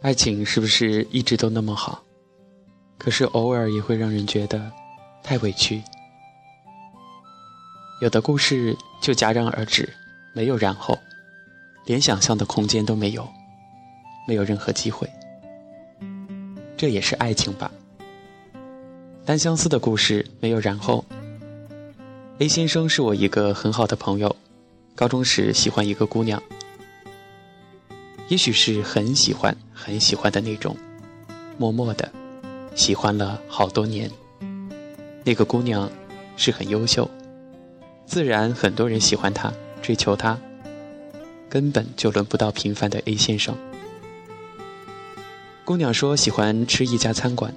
爱情是不是一直都那么好？可是偶尔也会让人觉得太委屈。有的故事就戛然而止，没有然后，连想象的空间都没有，没有任何机会。这也是爱情吧？单相思的故事没有然后。A 先生是我一个很好的朋友，高中时喜欢一个姑娘。也许是很喜欢、很喜欢的那种，默默的喜欢了好多年。那个姑娘是很优秀，自然很多人喜欢她、追求她，根本就轮不到平凡的 A 先生。姑娘说喜欢吃一家餐馆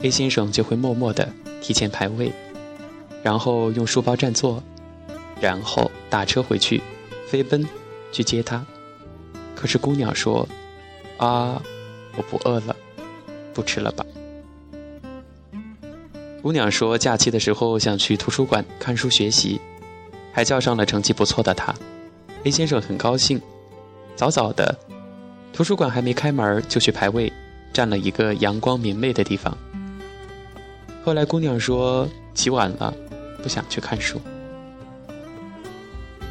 ，A 先生就会默默的提前排位，然后用书包占座，然后打车回去，飞奔去接她。可是姑娘说：“啊，我不饿了，不吃了吧。”姑娘说：“假期的时候想去图书馆看书学习，还叫上了成绩不错的他。”A 先生很高兴，早早的，图书馆还没开门就去排位，占了一个阳光明媚的地方。后来姑娘说：“起晚了，不想去看书。”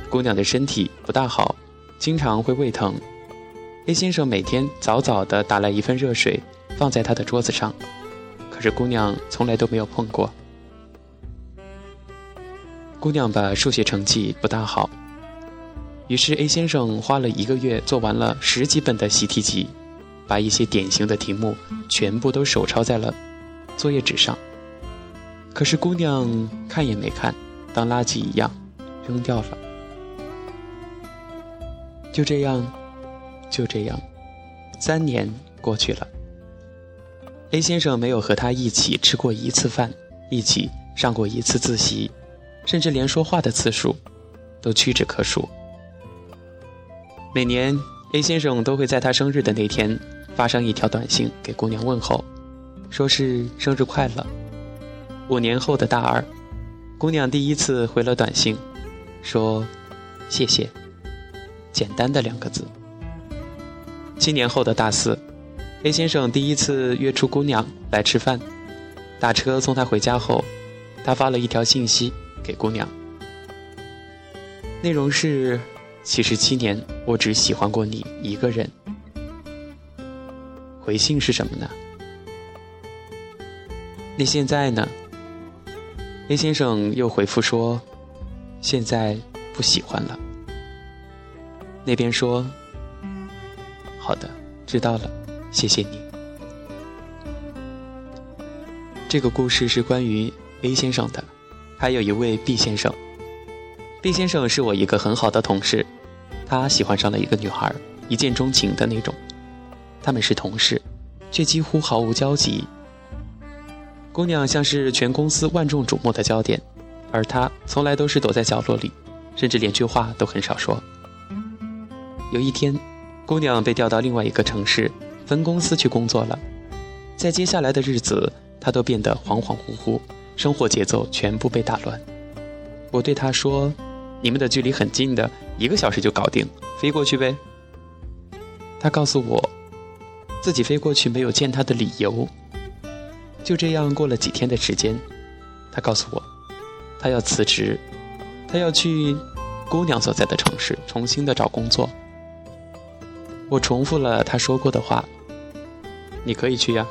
姑娘的身体不大好，经常会胃疼。A 先生每天早早地打来一份热水，放在他的桌子上，可是姑娘从来都没有碰过。姑娘把数学成绩不大好，于是 A 先生花了一个月做完了十几本的习题集，把一些典型的题目全部都手抄在了作业纸上。可是姑娘看也没看，当垃圾一样扔掉了。就这样。就这样，三年过去了。A 先生没有和他一起吃过一次饭，一起上过一次自习，甚至连说话的次数都屈指可数。每年，A 先生都会在他生日的那天发上一条短信给姑娘问候，说是生日快乐。五年后的大二，姑娘第一次回了短信，说谢谢，简单的两个字。七年后的大四，A 先生第一次约出姑娘来吃饭，打车送她回家后，他发了一条信息给姑娘，内容是：其实七年我只喜欢过你一个人。回信是什么呢？那现在呢？A 先生又回复说，现在不喜欢了。那边说。好的，知道了，谢谢你。这个故事是关于 A 先生的，还有一位 B 先生。B 先生是我一个很好的同事，他喜欢上了一个女孩，一见钟情的那种。他们是同事，却几乎毫无交集。姑娘像是全公司万众瞩目的焦点，而他从来都是躲在角落里，甚至连句话都很少说。有一天。姑娘被调到另外一个城市分公司去工作了，在接下来的日子，她都变得恍恍惚惚，生活节奏全部被打乱。我对她说：“你们的距离很近的，一个小时就搞定，飞过去呗。”她告诉我，自己飞过去没有见他的理由。就这样过了几天的时间，她告诉我，她要辞职，她要去姑娘所在的城市重新的找工作。我重复了他说过的话：“你可以去呀，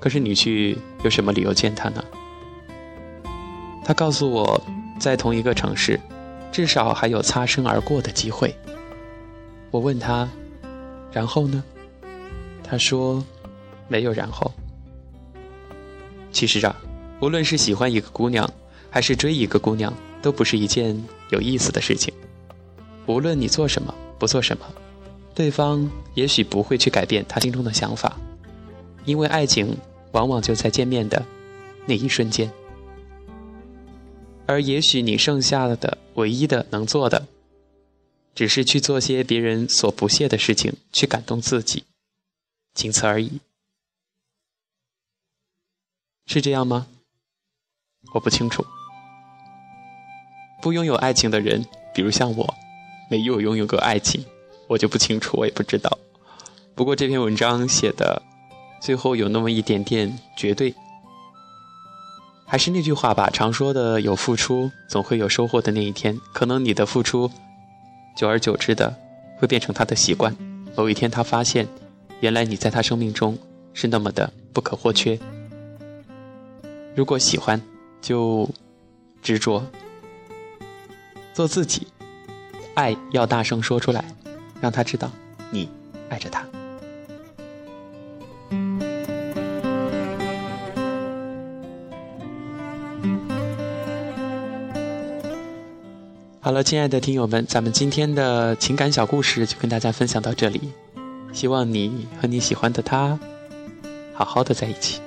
可是你去有什么理由见他呢？”他告诉我，在同一个城市，至少还有擦身而过的机会。我问他：“然后呢？”他说：“没有然后。”其实啊，无论是喜欢一个姑娘，还是追一个姑娘，都不是一件有意思的事情。无论你做什么，不做什么。对方也许不会去改变他心中的想法，因为爱情往往就在见面的那一瞬间。而也许你剩下的唯一的能做的，只是去做些别人所不屑的事情，去感动自己，仅此而已。是这样吗？我不清楚。不拥有爱情的人，比如像我，没有拥有过爱情。我就不清楚，我也不知道。不过这篇文章写的最后有那么一点点绝对。还是那句话吧，常说的有付出，总会有收获的那一天。可能你的付出，久而久之的会变成他的习惯。某一天，他发现，原来你在他生命中是那么的不可或缺。如果喜欢，就执着，做自己，爱要大声说出来，让他知道你爱着他。好了，亲爱的听友们，咱们今天的情感小故事就跟大家分享到这里。希望你和你喜欢的他好好的在一起。